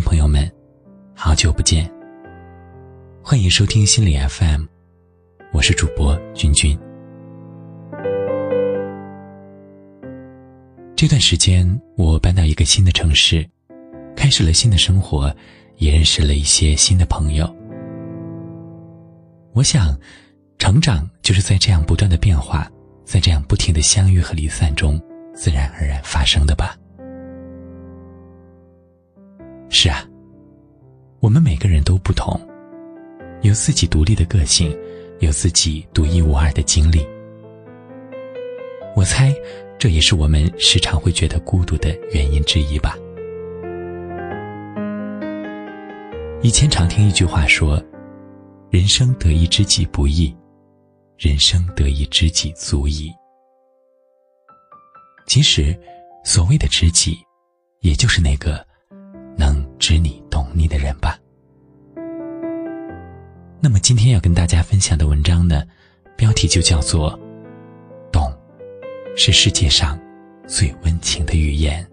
朋友们，好久不见！欢迎收听心理 FM，我是主播君君。这段时间，我搬到一个新的城市，开始了新的生活，也认识了一些新的朋友。我想，成长就是在这样不断的变化，在这样不停的相遇和离散中，自然而然发生的吧。是啊，我们每个人都不同，有自己独立的个性，有自己独一无二的经历。我猜，这也是我们时常会觉得孤独的原因之一吧。以前常听一句话说：“人生得一知己不易，人生得一知己足矣。”其实，所谓的知己，也就是那个。能知你懂你的人吧。那么今天要跟大家分享的文章呢，标题就叫做“懂，是世界上最温情的语言”。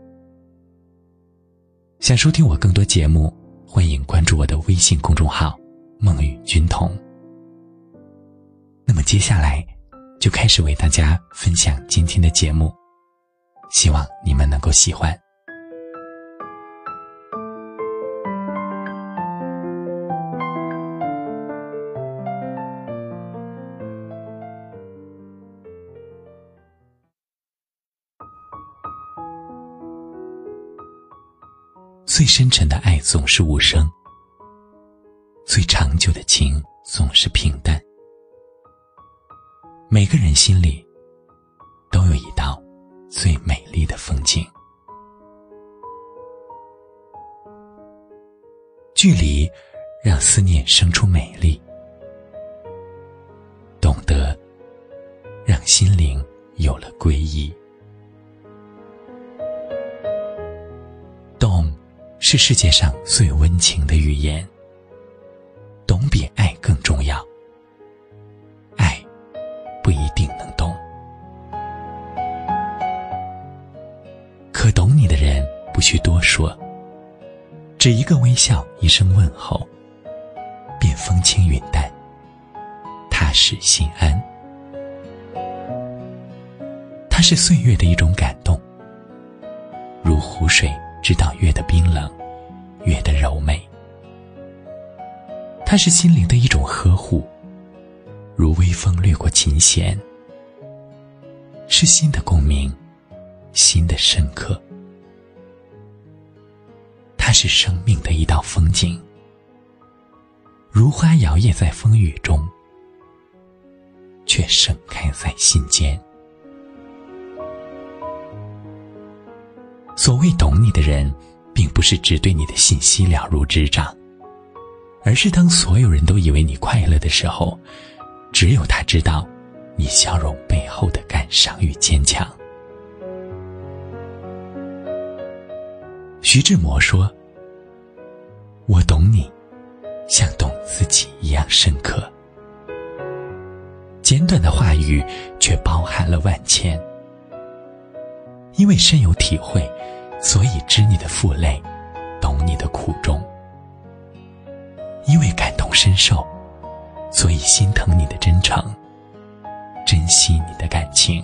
想收听我更多节目，欢迎关注我的微信公众号“梦与君同”。那么接下来就开始为大家分享今天的节目，希望你们能够喜欢。最深沉的爱总是无声，最长久的情总是平淡。每个人心里都有一道最美丽的风景。距离让思念生出美丽，懂得让心灵有了归依。是世界上最温情的语言。懂比爱更重要。爱不一定能懂，可懂你的人不需多说，只一个微笑，一声问候，便风轻云淡，踏实心安。它是岁月的一种感动，如湖水知道月的冰冷。月的柔美，它是心灵的一种呵护，如微风掠过琴弦，是心的共鸣，心的深刻。它是生命的一道风景，如花摇曳在风雨中，却盛开在心间。所谓懂你的人。并不是只对你的信息了如指掌，而是当所有人都以为你快乐的时候，只有他知道你笑容背后的感伤与坚强。徐志摩说：“我懂你，像懂自己一样深刻。”简短的话语却包含了万千，因为深有体会。所以知你的负累，懂你的苦衷。因为感同身受，所以心疼你的真诚，珍惜你的感情。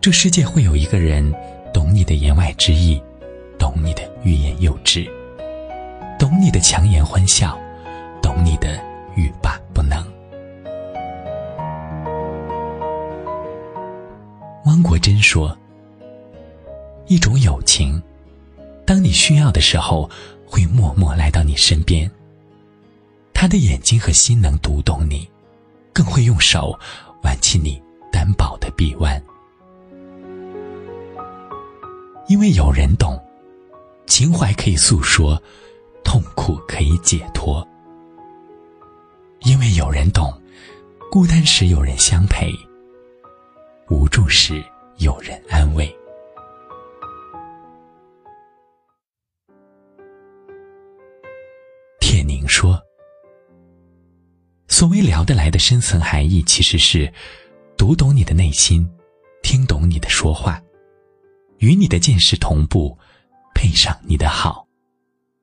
这世界会有一个人，懂你的言外之意，懂你的欲言又止，懂你的强颜欢笑，懂你的欲罢不能。汪国真说。一种友情，当你需要的时候，会默默来到你身边。他的眼睛和心能读懂你，更会用手挽起你单薄的臂弯。因为有人懂，情怀可以诉说，痛苦可以解脱。因为有人懂，孤单时有人相陪，无助时有人安慰。微聊得来的深层含义，其实是读懂你的内心，听懂你的说话，与你的见识同步，配上你的好，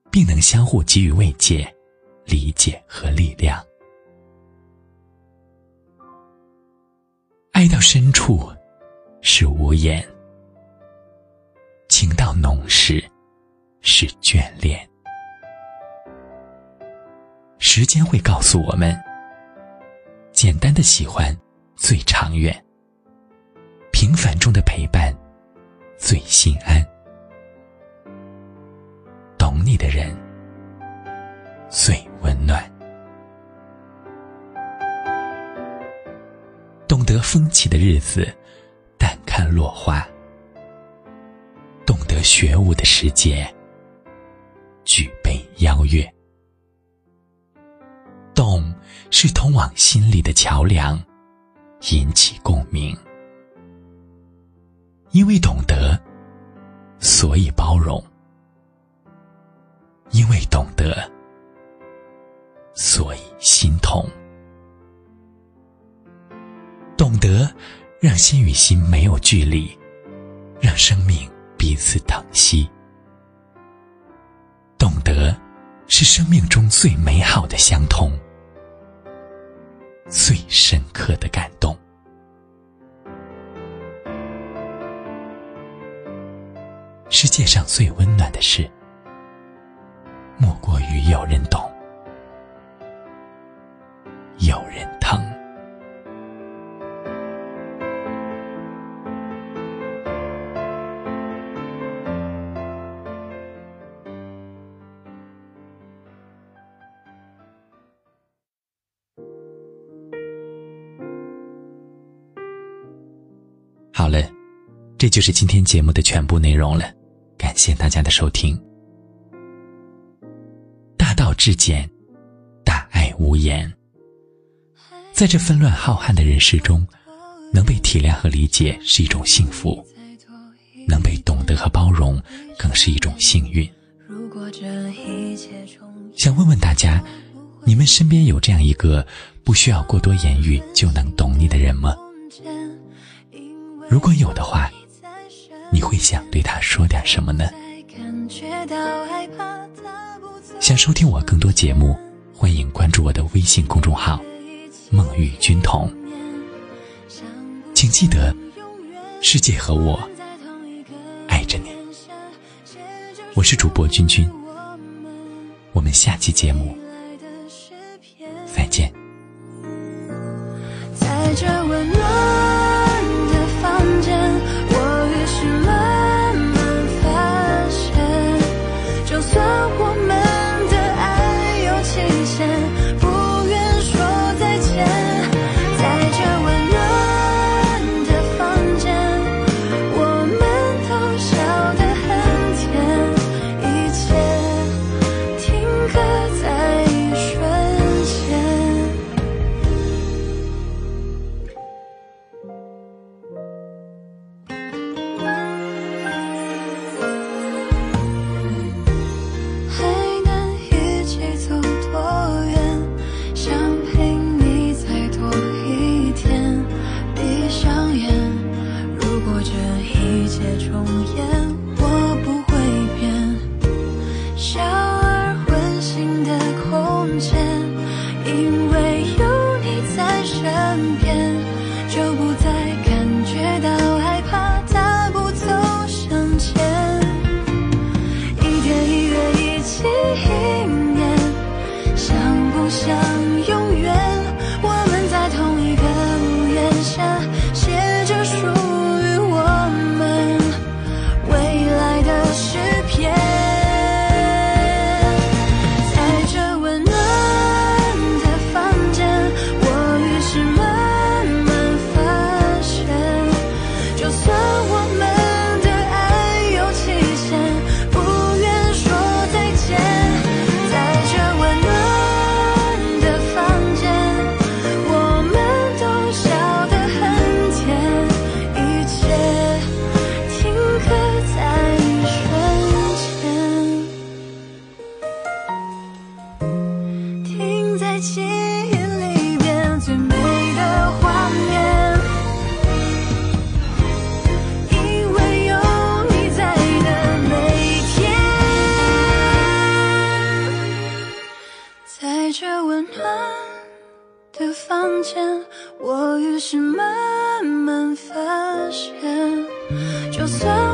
并能相互给予慰藉、理解和力量。爱到深处是无言，情到浓时是眷恋。时间会告诉我们，简单的喜欢最长远，平凡中的陪伴最心安。懂你的人最温暖，懂得风起的日子，淡看落花；懂得学舞的时节，举杯邀月。是通往心里的桥梁，引起共鸣。因为懂得，所以包容。因为懂得，所以心痛。懂得，让心与心没有距离，让生命彼此疼惜。懂得，是生命中最美好的相通，最深刻的感动。世界上最温暖的事。莫过于有人懂，了，这就是今天节目的全部内容了，感谢大家的收听。大道至简，大爱无言。在这纷乱浩瀚的人世中，能被体谅和理解是一种幸福，能被懂得和包容更是一种幸运。想问问大家，你们身边有这样一个不需要过多言语就能懂你的人吗？如果有的话，你会想对他说点什么呢？想收听我更多节目，欢迎关注我的微信公众号“梦与君同”。请记得，世界和我爱着你。我是主播君君，我们下期节目再见。在这温暖。前就算